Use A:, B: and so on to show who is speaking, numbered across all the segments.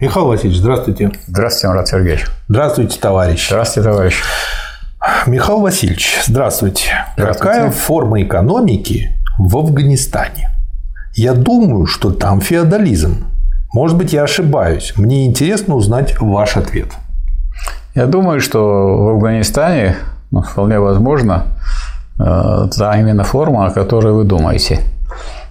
A: Михаил Васильевич, здравствуйте.
B: Здравствуйте, Марат Сергеевич.
A: Здравствуйте, товарищ.
B: Здравствуйте, товарищ.
A: Михаил Васильевич, здравствуйте.
B: Здравствуйте.
A: Какая форма экономики в Афганистане? Я думаю, что там феодализм. Может быть, я ошибаюсь. Мне интересно узнать ваш ответ.
B: Я думаю, что в Афганистане ну, вполне возможно э, та именно форма, о которой вы думаете.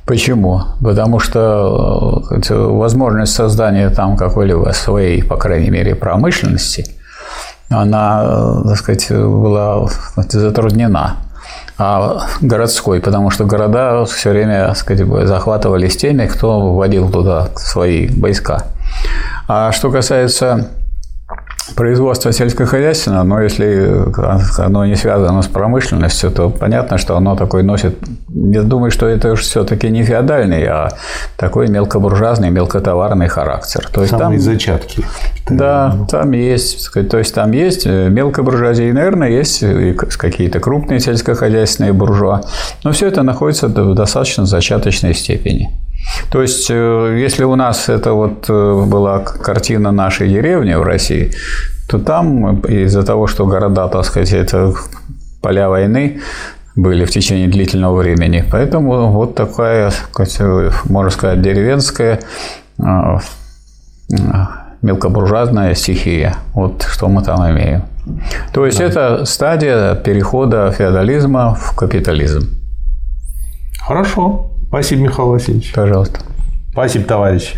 B: Почему? Потому что э, возможность создания там какой-либо своей, по крайней мере, промышленности, она, э, так сказать, была затруднена. А городской, потому что города все время, так сказать, захватывались теми, кто вводил туда свои войска. А что касается производство сельскохозяйственное, но если оно не связано с промышленностью, то понятно, что оно такой носит... Я думаю, что это уж все-таки не феодальный, а такой мелкобуржуазный, мелкотоварный характер.
A: То есть Самые там, зачатки.
B: Да, там есть, то есть там есть мелкая буржуазия, наверное, есть какие-то крупные сельскохозяйственные буржуа, но все это находится в достаточно зачаточной степени. То есть, э, если у нас это вот э, была картина нашей деревни в России, то там из-за того, что города, так сказать, это поля войны, были в течение длительного времени. Поэтому вот такая, можно сказать, деревенская э, мелкобуржуазная стихия. Вот что мы там имеем. То есть да. это стадия перехода феодализма в капитализм.
A: Хорошо. Спасибо, Михаил Васильевич.
B: Пожалуйста.
A: Спасибо, товарищи.